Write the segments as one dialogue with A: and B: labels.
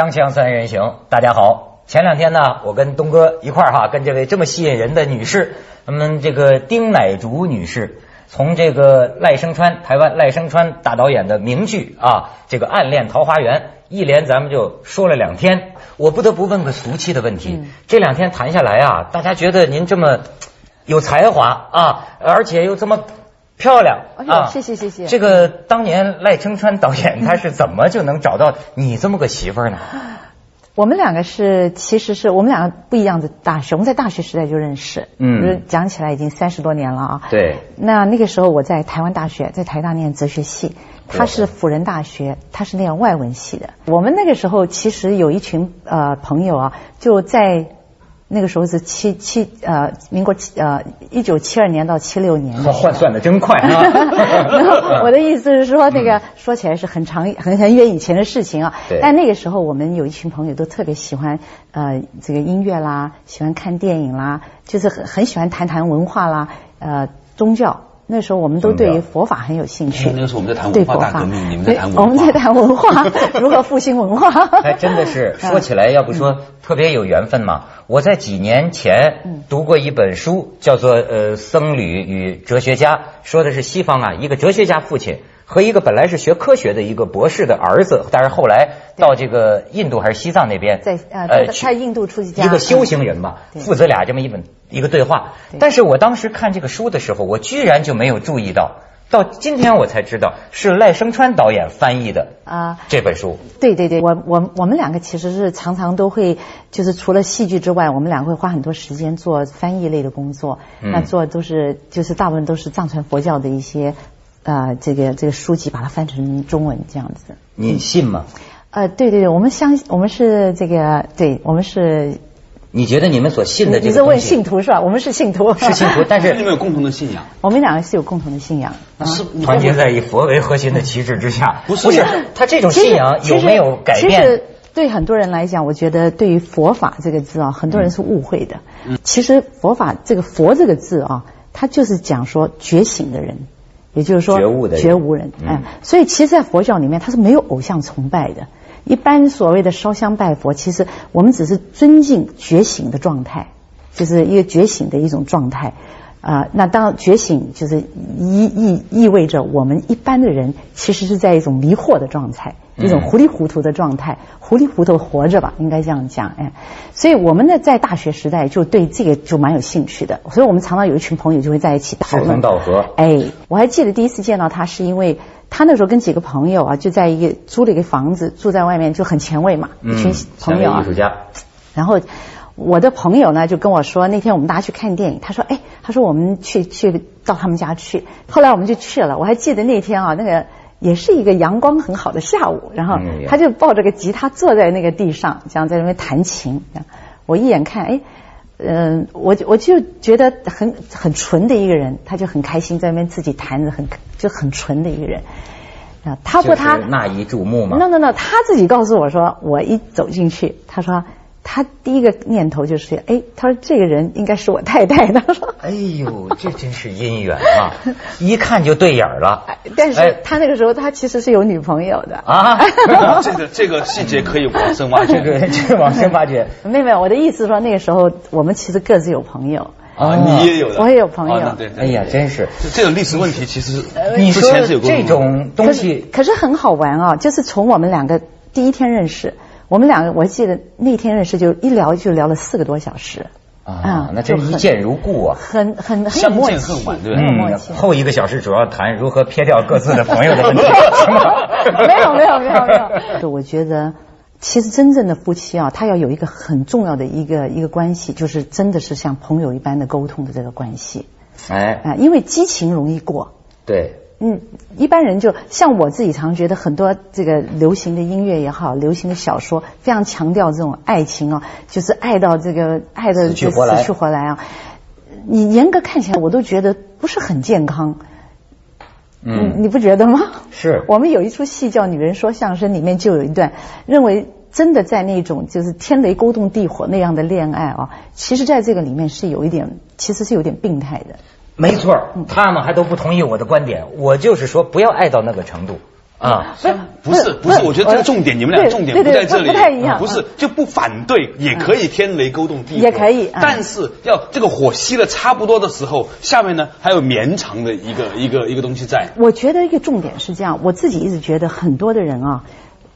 A: 锵锵三人行，大家好。前两天呢，我跟东哥一块儿哈，跟这位这么吸引人的女士，咱们这个丁乃竺女士，从这个赖声川台湾赖声川大导演的名剧啊，这个《暗恋桃花源》，一连咱们就说了两天。我不得不问个俗气的问题，这两天谈下来啊，大家觉得您这么有才华啊，而且又这么漂亮啊，
B: 谢谢谢谢。
A: 这个当年赖声川导演 他是怎么就能找到你这么个媳妇儿呢？
B: 我们两个是，其实是我们两个不一样的大学，我们在大学时代就认识，嗯，讲起来已经三十多年了啊。
A: 对。
B: 那那个时候我在台湾大学，在台大念哲学系，他是辅仁大学，他是念外文系的。我们那个时候其实有一群呃朋友啊，就在。那个时候是七七呃，民国七呃一九七二年到七六年。
A: 换算的真快啊！
B: 我的意思是说，那个说起来是很长很很远以前的事情啊。但那个时候，我们有一群朋友都特别喜欢呃这个音乐啦，喜欢看电影啦，就是很很喜欢谈谈文化啦，呃宗教。那时候我们都对于佛法很有兴趣。
C: 那个时候我们在谈文化大革命，你们在谈文化。
B: 我们在谈文化，如何复兴文化？
A: 哎真的是说起来，要不说特别有缘分嘛。我在几年前读过一本书，叫做《呃僧侣与哲学家》，说的是西方啊一个哲学家父亲和一个本来是学科学的一个博士的儿子，但是后来到这个印度还是西藏那边，
B: 在呃在印度出家，
A: 一个修行人嘛，父子俩这么一本。一个对话，但是我当时看这个书的时候，我居然就没有注意到，到今天我才知道是赖声川导演翻译的啊这本书。
B: 对对对，我我我们两个其实是常常都会，就是除了戏剧之外，我们两个会花很多时间做翻译类的工作。那做都是就是大部分都是藏传佛教的一些啊这个这个书籍，把它翻成中文这样子。
A: 你信吗？
B: 呃，对对对，我们相我们是这个，对我们是。
A: 你觉得你们所信的这个
B: 你是问信徒是吧？我们是信徒，
A: 是信徒，但是
C: 你们有共同的信仰。
B: 我们两个是有共同的信仰，
A: 是团结在以佛为核心的旗帜之下。不是，不是，他这种信仰有没有改变？
B: 其实对很多人来讲，我觉得对于佛法这个字啊，很多人是误会的。其实佛法这个佛这个字啊，它就是讲说觉醒的人，也就是说
A: 觉悟的
B: 觉悟人。嗯，所以其实，在佛教里面，它是没有偶像崇拜的。一般所谓的烧香拜佛，其实我们只是尊敬觉醒的状态，就是一个觉醒的一种状态。啊，那当觉醒就是意意意味着我们一般的人其实是在一种迷惑的状态，一种糊里糊涂的状态，糊里糊涂活着吧，应该这样讲。哎，所以我们呢在大学时代就对这个就蛮有兴趣的，所以我们常常有一群朋友就会在一起讨论。
A: 志同道合。
B: 哎，我还记得第一次见到他是因为。他那时候跟几个朋友啊，就在一个租了一个房子，住在外面就很前卫嘛，一群朋友啊。
A: 艺术家。
B: 然后我的朋友呢就跟我说，那天我们大家去看电影，他说：“哎，他说我们去去到他们家去。”后来我们就去了。我还记得那天啊，那个也是一个阳光很好的下午，然后他就抱着个吉他坐在那个地上，这样在那边弹琴。我一眼看，哎。嗯，我我就觉得很很纯的一个人，他就很开心在那边自己弹着，很就很纯的一个人。
A: 啊，他不他那一注目吗
B: ？no no no，他自己告诉我说，我一走进去，他说。他第一个念头就是，哎，他说这个人应该是我太太。他说，
A: 哎呦，这真是姻缘啊，一看就对眼了。
B: 但是他那个时候他其实是有女朋友的
C: 啊。这个这个细节可以往深挖掘，
A: 这个往深挖掘。
B: 没有没有，我的意思说那个时候我们其实各自有朋友
C: 啊，你也有，
B: 我也有朋友。
C: 对，
A: 哎呀，真是
C: 这种历史问题，其实
A: 你说这种东西，
B: 可是很好玩啊，就是从我们两个第一天认识。我们两个，我记得那天认识就一聊就聊了四个多小时
A: 啊，那真一见如故啊，
B: 很很很有默契，
C: 对
B: 嗯，
A: 后一个小时主要谈如何撇掉各自的朋友的问题，
B: 没有没有没有没有。我觉得其实真正的夫妻啊，他要有一个很重要的一个一个关系，就是真的是像朋友一般的沟通的这个关系。哎啊，因为激情容易过。
A: 对。
B: 嗯，一般人就像我自己，常觉得很多这个流行的音乐也好，流行的小说，非常强调这种爱情啊，就是爱到这个爱的死去活来啊。你严格看起来，我都觉得不是很健康。嗯，你不觉得吗？
A: 是。
B: 我们有一出戏叫《女人说相声》，里面就有一段认为真的在那种就是天雷勾动地火那样的恋爱啊，其实在这个里面是有一点，其实是有点病态的。
A: 没错，他们还都不同意我的观点。我就是说，不要爱到那个程度。啊，
C: 不是不是，我觉得这个重点，你们俩重点不在这里，
B: 不太一样，
C: 不是就不反对，也可以天雷勾动地火，
B: 也可以，
C: 但是要这个火熄了差不多的时候，下面呢还有绵长的一个一个一个东西在。
B: 我觉得一个重点是这样，我自己一直觉得很多的人啊，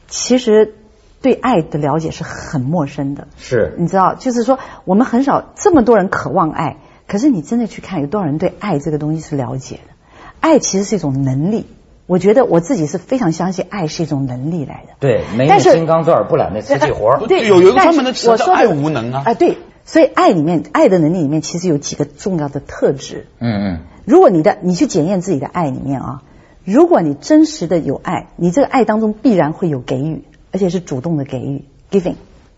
B: 其实对爱的了解是很陌生的，
A: 是，
B: 你知道，就是说我们很少这么多人渴望爱，可是你真的去看有多少人对爱这个东西是了解的？爱其实是一种能力。我觉得我自己是非常相信爱是一种能力来的。
A: 对，没有金刚钻不揽那瓷器活
B: 对，
C: 有有一个专门的词叫爱无能啊。
B: 啊，对，所以爱里面爱的能力里面其实有几个重要的特质。
A: 嗯嗯。
B: 如果你的你去检验自己的爱里面啊，如果你真实的有爱，你这个爱当中必然会有给予，而且是主动的给予，giving，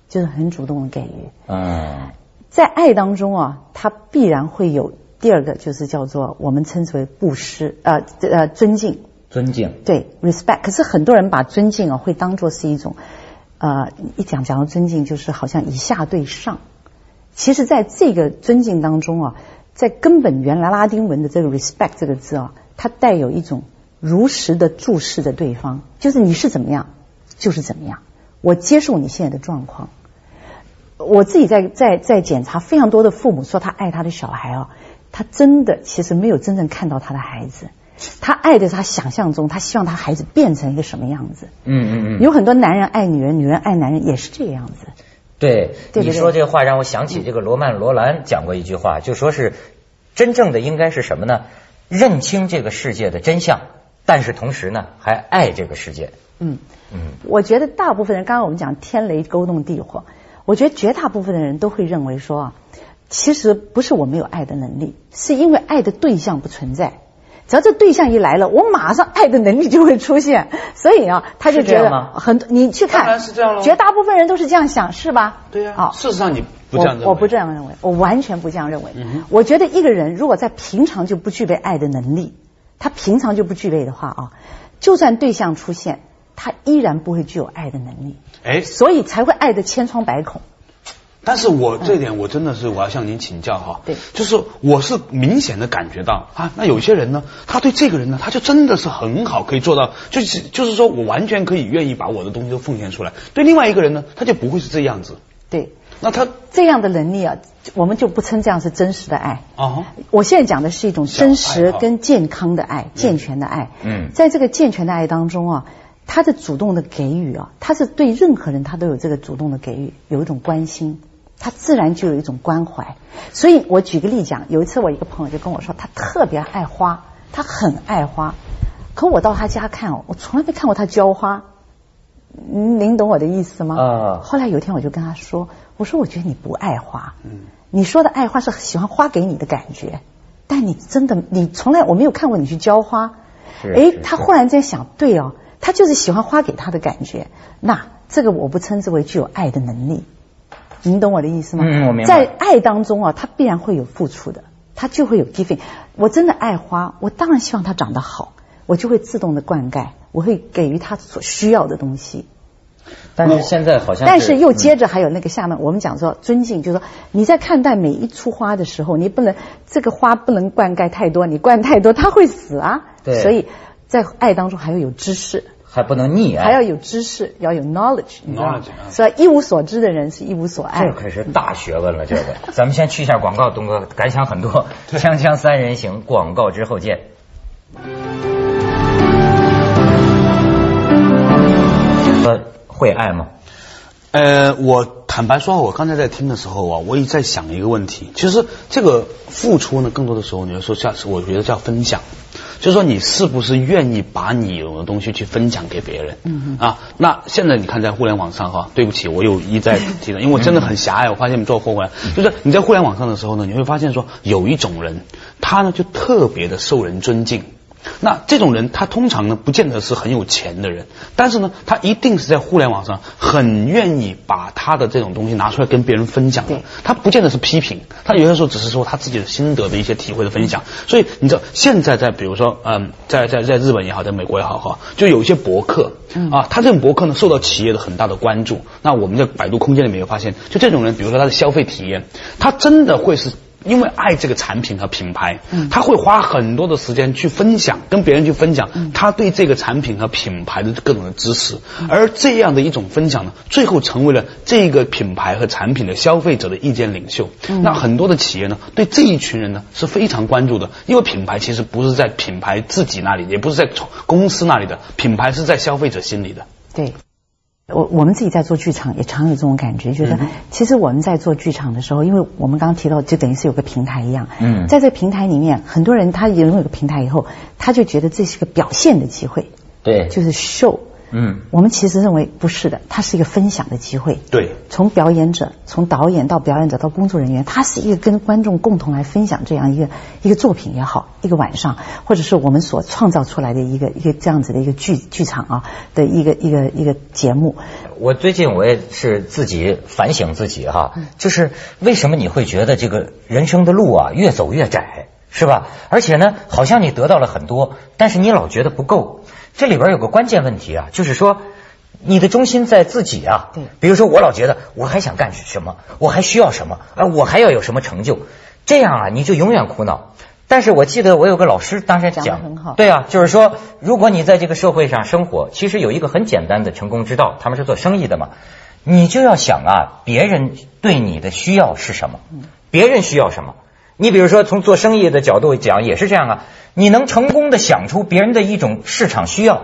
B: 就是很主动的给予。
A: 嗯。
B: 在爱当中啊，它必然会有第二个，就是叫做我们称之为布施，呃呃尊敬。
A: 尊敬
B: 对 respect，可是很多人把尊敬啊会当做是一种，呃，一讲讲到尊敬就是好像以下对上。其实，在这个尊敬当中啊，在根本原来拉丁文的这个 respect 这个字啊，它带有一种如实的注视着对方，就是你是怎么样就是怎么样，我接受你现在的状况。我自己在在在检查非常多的父母说他爱他的小孩啊，他真的其实没有真正看到他的孩子。他爱的是他想象中，他希望他孩子变成一个什么样子？
A: 嗯嗯嗯。
B: 有很多男人爱女人，女人爱男人也是这个样子。
A: 对，你说这话让我想起这个罗曼·罗兰讲过一句话，就说是真正的应该是什么呢？认清这个世界的真相，但是同时呢，还爱这个世界。
B: 嗯嗯。我觉得大部分人，刚刚我们讲天雷勾动地火，我觉得绝大部分的人都会认为说啊，其实不是我没有爱的能力，是因为爱的对象不存在。只要这对象一来了，我马上爱的能力就会出现。所以啊，他就觉得很多。你去看，绝大部分人都是这样想，是吧？
C: 对呀。啊，事实上你不这样认为。
B: 我不这样认为，我完全不这样认为。我觉得一个人如果在平常就不具备爱的能力，他平常就不具备的话啊，就算对象出现，他依然不会具有爱的能力。
C: 哎，
B: 所以才会爱的千疮百孔。
C: 但是我这点我真的是我要向您请教哈，
B: 对，
C: 就是我是明显的感觉到啊，那有些人呢，他对这个人呢，他就真的是很好，可以做到，就是就是说我完全可以愿意把我的东西都奉献出来。对另外一个人呢，他就不会是这样子。
B: 对，
C: 那他
B: 这样的能力啊，我们就不称这样是真实的爱
C: 啊。
B: 我现在讲的是一种真实跟健康的爱，健全的爱。
A: 嗯，
B: 在这个健全的爱当中啊，他的主动的给予啊，他是对任何人他都有这个主动的给予，有一种关心。他自然就有一种关怀，所以我举个例讲，有一次我一个朋友就跟我说，他特别爱花，他很爱花，可我到他家看哦，我从来没看过他浇花，您懂我的意思吗？
A: 啊。
B: 后来有一天我就跟他说，我说我觉得你不爱花，嗯，你说的爱花是喜欢花给你的感觉，但你真的你从来我没有看过你去浇花，
A: 哎，
B: 他忽然间想，对哦，他就是喜欢花给他的感觉，那这个我不称之为具有爱的能力。您懂我的意思吗？
A: 嗯，我明
B: 白。在爱当中啊，他必然会有付出的，他就会有 giving。我真的爱花，我当然希望它长得好，我就会自动的灌溉，我会给予他所需要的东西。
A: 但是现在好像，
B: 但是又接着还有那个下面，我们讲说尊敬，就是说你在看待每一束花的时候，你不能这个花不能灌溉太多，你灌太多它会死啊。
A: 对。
B: 所以在爱当中还要有知识。
A: 还不能溺爱，
B: 还要有知识，要有
C: knowledge，knowledge，
B: 所以一无所知的人是一无所爱。
A: 这可是大学问了，这个。咱们先去一下广告，东哥感想很多。锵锵三人行，广告之后见。呃，会爱吗？
C: 呃，我坦白说，我刚才在听的时候啊，我也在想一个问题。其实这个付出呢，更多的时候你要说叫，我觉得叫分享。就是说，你是不是愿意把你有的东西去分享给别人？
B: 嗯
C: 啊，那现在你看，在互联网上哈，对不起，我又一再提了，因为我真的很狭隘。我发现你做货回来，就是你在互联网上的时候呢，你会发现说，有一种人，他呢就特别的受人尊敬。那这种人，他通常呢，不见得是很有钱的人，但是呢，他一定是在互联网上很愿意把他的这种东西拿出来跟别人分享的。他不见得是批评，他有些时候只是说他自己的心得的一些体会的分享。所以你知道，现在在比如说，嗯，在在在日本也好，在美国也好哈，就有一些博客啊，他这种博客呢，受到企业的很大的关注。那我们在百度空间里面有发现，就这种人，比如说他的消费体验，他真的会是。因为爱这个产品和品牌，他会花很多的时间去分享，跟别人去分享他对这个产品和品牌的各种的知识，而这样的一种分享呢，最后成为了这个品牌和产品的消费者的意见领袖。那很多的企业呢，对这一群人呢是非常关注的，因为品牌其实不是在品牌自己那里，也不是在公司那里的，品牌是在消费者心里的。
B: 对。我我们自己在做剧场也常有这种感觉，觉得其实我们在做剧场的时候，因为我们刚刚提到，就等于是有个平台一样。嗯，在这个平台里面，很多人他拥有个平台以后，他就觉得这是个表现的机会。
A: 对，
B: 就是秀。嗯，我们其实认为不是的，它是一个分享的机会。
C: 对，
B: 从表演者，从导演到表演者到工作人员，它是一个跟观众共同来分享这样一个一个作品也好，一个晚上，或者是我们所创造出来的一个一个这样子的一个剧剧场啊的一个一个一个节目。
A: 我最近我也是自己反省自己哈，就是为什么你会觉得这个人生的路啊越走越窄，是吧？而且呢，好像你得到了很多，但是你老觉得不够。这里边有个关键问题啊，就是说你的中心在自己啊。
B: 对。
A: 比如说，我老觉得我还想干什么，我还需要什么，啊，我还要有什么成就，这样啊，你就永远苦恼。但是我记得我有个老师当时讲，
B: 很好。
A: 对啊，就是说，如果你在这个社会上生活，其实有一个很简单的成功之道，他们是做生意的嘛，你就要想啊，别人对你的需要是什么，别人需要什么。你比如说，从做生意的角度讲，也是这样啊。你能成功的想出别人的一种市场需要，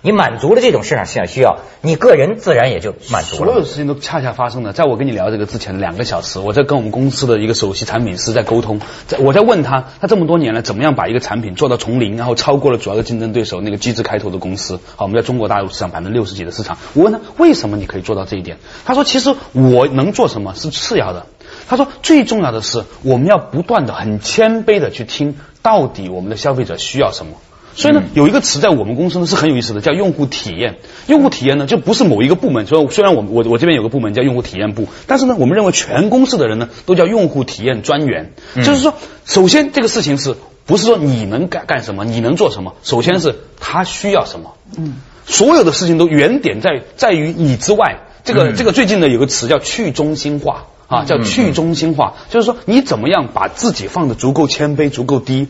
A: 你满足了这种市场需要，你个人自然也就满足了。
C: 所有事情都恰恰发生了，在我跟你聊这个之前两个小时，我在跟我们公司的一个首席产品师在沟通，在我在问他，他这么多年来怎么样把一个产品做到从零，然后超过了主要的竞争对手那个机制开头的公司。好，我们在中国大陆市场百分之六十几的市场。我问他为什么你可以做到这一点？他说其实我能做什么是次要的。他说最重要的是我们要不断的很谦卑的去听。到底我们的消费者需要什么？所以呢，有一个词在我们公司呢是很有意思的，叫用户体验。用户体验呢，就不是某一个部门。所以虽然我我我这边有个部门叫用户体验部，但是呢，我们认为全公司的人呢都叫用户体验专员。就是说，首先这个事情是不是说你能干干什么，你能做什么？首先是他需要什么。嗯，所有的事情都原点在在于你之外。这个这个最近呢有个词叫去中心化。啊，叫去中心化，就是说你怎么样把自己放的足够谦卑、足够低，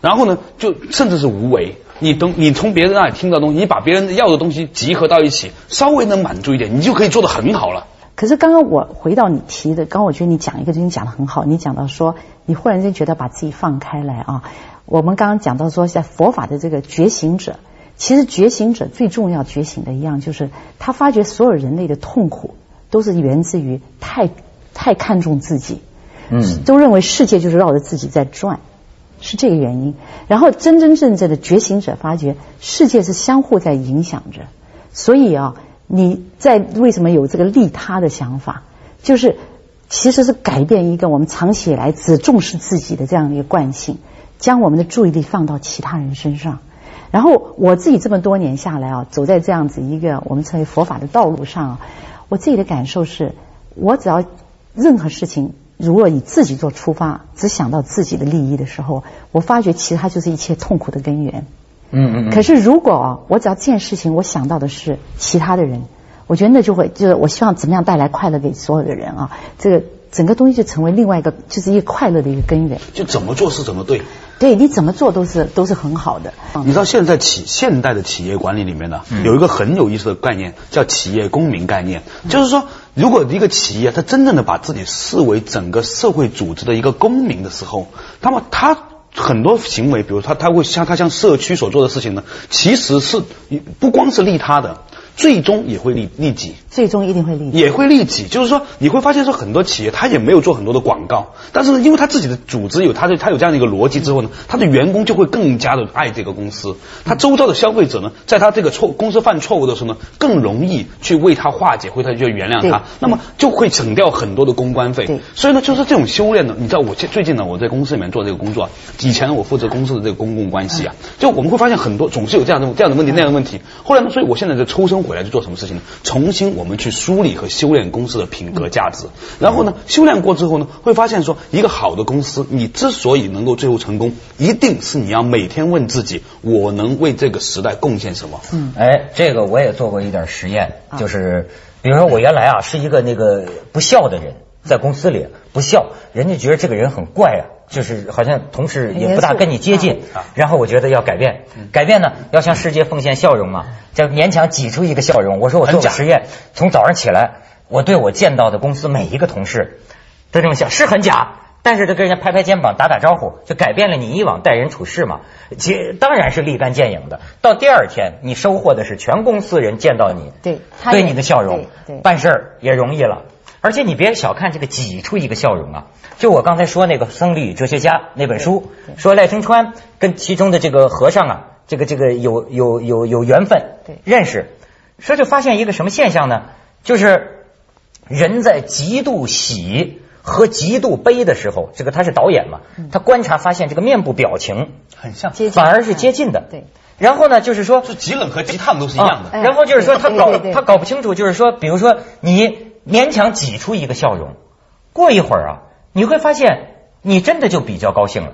C: 然后呢，就甚至是无为。你等你从别人那里听到东西，你把别人要的东西集合到一起，稍微能满足一点，你就可以做得很好了。
B: 可是刚刚我回到你提的，刚我觉得你讲一个东西讲的很好，你讲到说你忽然间觉得把自己放开来啊。我们刚刚讲到说，在佛法的这个觉醒者，其实觉醒者最重要觉醒的一样，就是他发觉所有人类的痛苦都是源自于太。太看重自己，嗯，都认为世界就是绕着自己在转，是这个原因。然后真真正正的觉醒者发觉，世界是相互在影响着。所以啊，你在为什么有这个利他的想法？就是其实是改变一个我们长期以来只重视自己的这样的一个惯性，将我们的注意力放到其他人身上。然后我自己这么多年下来啊，走在这样子一个我们称为佛法的道路上，我自己的感受是，我只要。任何事情，如果以自己做出发，只想到自己的利益的时候，我发觉其实它就是一切痛苦的根源。嗯嗯。可是如果啊我只要这件事情，我想到的是其他的人，我觉得那就会就是我希望怎么样带来快乐给所有的人啊，这个整个东西就成为另外一个就是一个快乐的一个根源。
C: 就怎么做是怎么对。
B: 对你怎么做都是都是很好的。
C: 你知道现在企现代的企业管理里面呢，有一个很有意思的概念，叫企业公民概念，就是说。如果一个企业它真正的把自己视为整个社会组织的一个公民的时候，那么他很多行为，比如他他会像他向社区所做的事情呢，其实是不光是利他的。最终也会利利己，
B: 最终一定会利己，
C: 也会利己。就是说，你会发现说，很多企业他也没有做很多的广告，但是呢，因为他自己的组织有他的他有这样的一个逻辑之后呢，他的员工就会更加的爱这个公司。他周遭的消费者呢，在他这个错公司犯错误的时候呢，更容易去为他化解，为他就原谅他，那么就会省掉很多的公关费。所以呢，就是这种修炼呢，你知道，我最最近呢，我在公司里面做这个工作，以前呢，我负责公司的这个公共关系啊，就我们会发现很多总是有这样的这样的问题那样的问题。后来呢，所以我现在在抽身。回来去做什么事情呢？重新我们去梳理和修炼公司的品格价值，然后呢，修炼过之后呢，会发现说，一个好的公司，你之所以能够最后成功，一定是你要每天问自己，我能为这个时代贡献什么？
A: 嗯，哎，这个我也做过一点实验，就是比如说我原来啊是一个那个不孝的人。在公司里不笑，人家觉得这个人很怪啊，就是好像同事也不大跟你接近。然后我觉得要改变，改变呢要向世界奉献笑容嘛，就勉强挤出一个笑容。我说我做个实验，从早上起来，我对我见到的公司每一个同事都这么笑，是很假。但是他跟人家拍拍肩膀、打打招呼，就改变了你以往待人处事嘛。其当然是立竿见影的。到第二天，你收获的是全公司人见到你，
B: 对
A: 对你的笑容，
B: 对
A: 办事儿也容易了。而且你别小看这个挤出一个笑容啊！就我刚才说那个僧侣哲学家那本书，说赖声川跟其中的这个和尚啊，这个这个有有有有缘分，认识，说就发现一个什么现象呢？就是人在极度喜。和极度悲的时候，这个他是导演嘛，他观察发现这个面部表情
C: 很像，
A: 反而是接近的。
B: 对。
A: 然后呢，就是说，
C: 就极冷和极烫都是一样的。
A: 然后就是说，他搞他搞不清楚，就是说，比如说你勉强挤出一个笑容，过一会儿啊，你会发现你真的就比较高兴了。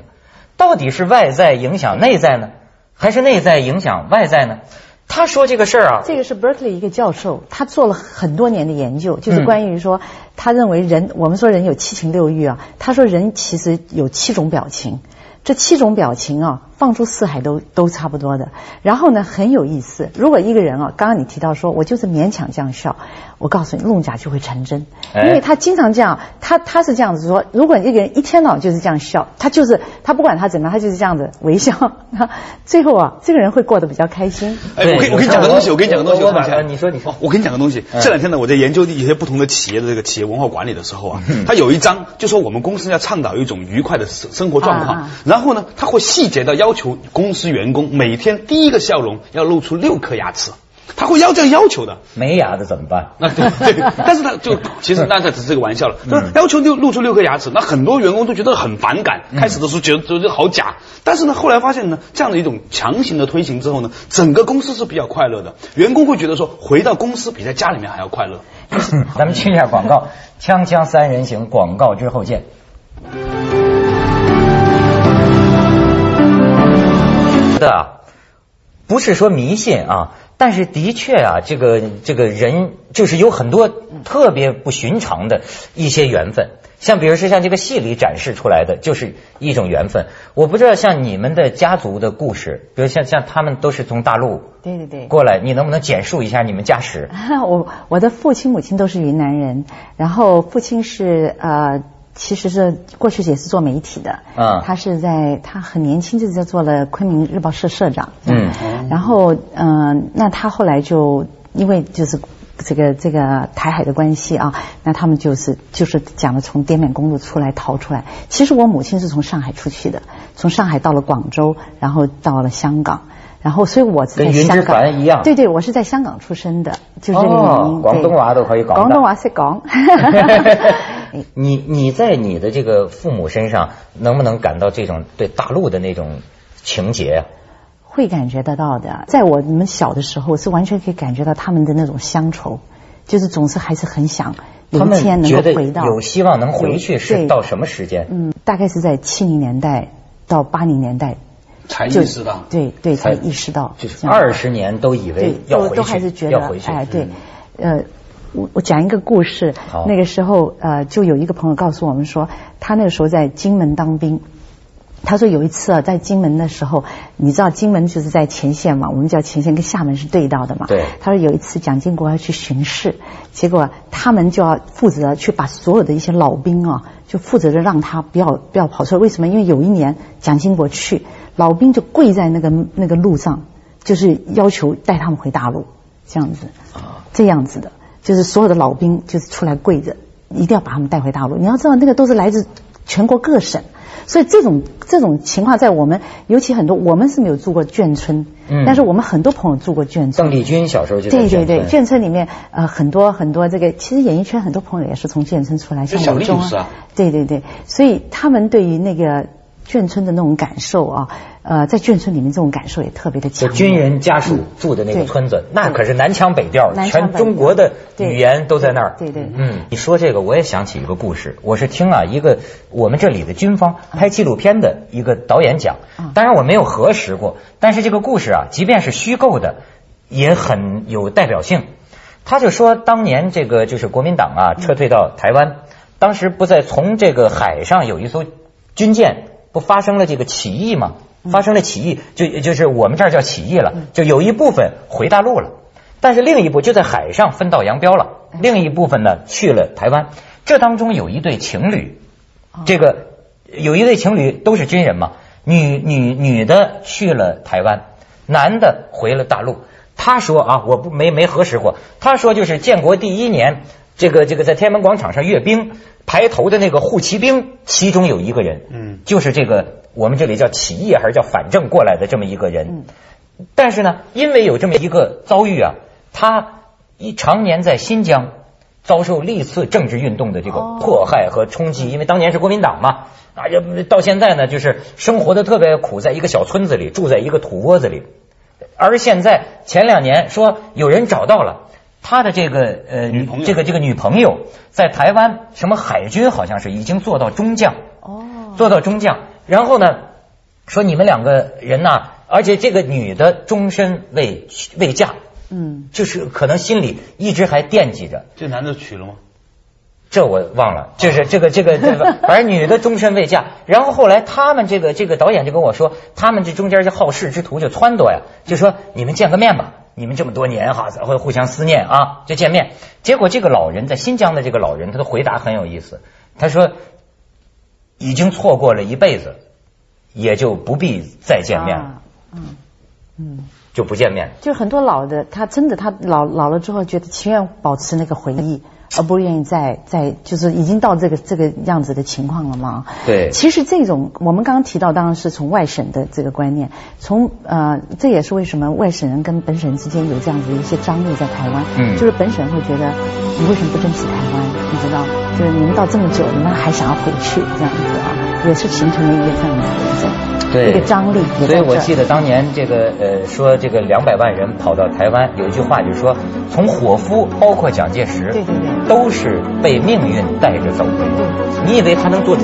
A: 到底是外在影响内在呢，还是内在影响外在呢？他说这个事儿啊，
B: 这个是 Berkeley 一个教授，他做了很多年的研究，就是关于说，他认为人，我们说人有七情六欲啊，他说人其实有七种表情，这七种表情啊。放出四海都都差不多的，然后呢很有意思。如果一个人啊，刚刚你提到说我就是勉强这样笑，我告诉你，弄假就会成真，因为他经常这样，他他是这样子说，如果一个人一天到晚就是这样笑，他就是他不管他怎么样，他就是这样子微笑，最后啊，这个人会过得比较开心。
C: 哎，我跟我跟你讲个东西，我跟你讲个东西，
A: 我马上你说你说，
C: 我跟你讲个东西。这两天呢，我在研究一些不同的企业的这个企业文化管理的时候啊，他有一章就说我们公司要倡导一种愉快的生生活状况，然后呢，他会细节到要求公司。员工每天第一个笑容要露出六颗牙齿，他会要这样要求的。
A: 没牙的怎么办？
C: 那 对对，但是他就其实那他只是个玩笑了。就是要求六露出六颗牙齿，那很多员工都觉得很反感。开始的时候觉得觉得好假，但是呢，后来发现呢，这样的一种强行的推行之后呢，整个公司是比较快乐的。员工会觉得说，回到公司比在家里面还要快乐。
A: 咱们去一下广告，锵锵三人行，广告之后见。的，不是说迷信啊，但是的确啊，这个这个人就是有很多特别不寻常的一些缘分，像比如说像这个戏里展示出来的，就是一种缘分。我不知道像你们的家族的故事，比如像像他们都是从大陆
B: 对对对
A: 过来，你能不能简述一下你们家史？
B: 我我的父亲母亲都是云南人，然后父亲是呃。其实是过去也是做媒体的，嗯，他是在他很年轻就在做了昆明日报社社长，嗯，然后嗯，那他后来就因为就是这个这个台海的关系啊，那他们就是就是讲的从滇缅公路出来逃出来。其实我母亲是从上海出去的，从上海到了广州，然后到了香港，然后所以我在香港
A: 一样，
B: 对对，我是在香港出生的，就这个原因。
A: 广东话都可以讲，
B: 广东话识讲。
A: 你你在你的这个父母身上能不能感到这种对大陆的那种情节呀？
B: 会感觉得到的，在我们小的时候是完全可以感觉到他们的那种乡愁，就是总是还是很想有一天能够回到，
A: 有希望能回去是到什么时间？
B: 嗯，大概是在七零年代到八零年代
C: 才意识到，
B: 对对才意识到，
A: 就是二十年都以为要回去，
B: 都还是觉得
A: 要回去，
B: 哎对，呃。我我讲一个故事，那个时候呃，就有一个朋友告诉我们说，他那个时候在金门当兵。他说有一次啊，在金门的时候，你知道金门就是在前线嘛，我们叫前线跟厦门是对到的嘛。
A: 对。
B: 他说有一次蒋经国要去巡视，结果他们就要负责去把所有的一些老兵啊，就负责着让他不要不要跑出来。为什么？因为有一年蒋经国去，老兵就跪在那个那个路上，就是要求带他们回大陆，这样子。啊。这样子的。就是所有的老兵就是出来跪着，一定要把他们带回大陆。你要知道，那个都是来自全国各省，所以这种这种情况在我们，尤其很多我们是没有住过眷村，嗯，但是我们很多朋友住过眷村。
A: 邓丽君小时候就
B: 对对对，眷村里面呃很多很多这个，其实演艺圈很多朋友也是从眷村出来，
C: 像李忠啊，
B: 对对对，所以他们对于那个。眷村的那种感受啊，呃，在眷村里面这种感受也特别的强。
A: 军人家属住的那个村子，那可是南腔北调，全中国的语言都在那儿。
B: 对对。
A: 嗯，你说这个，我也想起一个故事。我是听啊一个我们这里的军方拍纪录片的一个导演讲，当然我没有核实过，但是这个故事啊，即便是虚构的，也很有代表性。他就说，当年这个就是国民党啊撤退到台湾。当时不在从这个海上有一艘军舰，不发生了这个起义吗？发生了起义，就就是我们这儿叫起义了，就有一部分回大陆了，但是另一部就在海上分道扬镳了，另一部分呢去了台湾。这当中有一对情侣，这个有一对情侣都是军人嘛，女女女的去了台湾，男的回了大陆。他说啊，我不没没核实过，他说就是建国第一年，这个这个在天安门广场上阅兵排头的那个护旗兵，其中有一个人，
C: 嗯
A: 就是这个我们这里叫起义还是叫反正过来的这么一个人。嗯但是呢，因为有这么一个遭遇啊，他一常年在新疆遭受历次政治运动的这个
B: 哦
A: 迫害和冲击，因为当年是国民党嘛，啊，这到现在呢，就是生活的特别苦，在一个小村子里，住在一个土窝子里。而现在前两年说有人找到了他的这个呃
C: 女朋友。
A: 这个这个女朋友在台湾什么海军好像是已经做到中将，
B: 哦，
A: 做到中将，然后呢，说你们两个人呐、而且这个女的终身未未嫁，
B: 嗯，
A: 就是可能心里一直还惦记着，
C: 这男的娶了吗？
A: 这我忘了，就是这个这个 这个，反正女的终身未嫁。然后后来他们这个这个导演就跟我说，他们这中间这好事之徒就撺掇呀，就说你们见个面吧，你们这么多年哈会互相思念啊，就见面。结果这个老人在新疆的这个老人，他的回答很有意思，他说已经错过了一辈子，也就不必再见面了，
B: 啊嗯嗯。
A: 就不见面。
B: 就很多老的，他真的他老老了之后，觉得情愿保持那个回忆，而不愿意再再就是已经到这个这个样子的情况了嘛。
A: 对
B: 其实这种我们刚刚提到，当然是从外省的这个观念，从呃这也是为什么外省人跟本省人之间有这样子的一些张力在台湾。
A: 嗯
B: 就是本省人会觉得你为什么不珍惜台湾？你知道，就是你们到这么久，你们还想要回去这样子啊，也是形成了一个这样的一种
A: 对
B: 一个张力。
A: 所以我记得当年这个呃说这个两百万人跑到台湾，有一句话就是说，从伙夫包括蒋介石，
B: 对对对
A: 都是被命运带着走的。
B: 对
A: 你以为他能做主？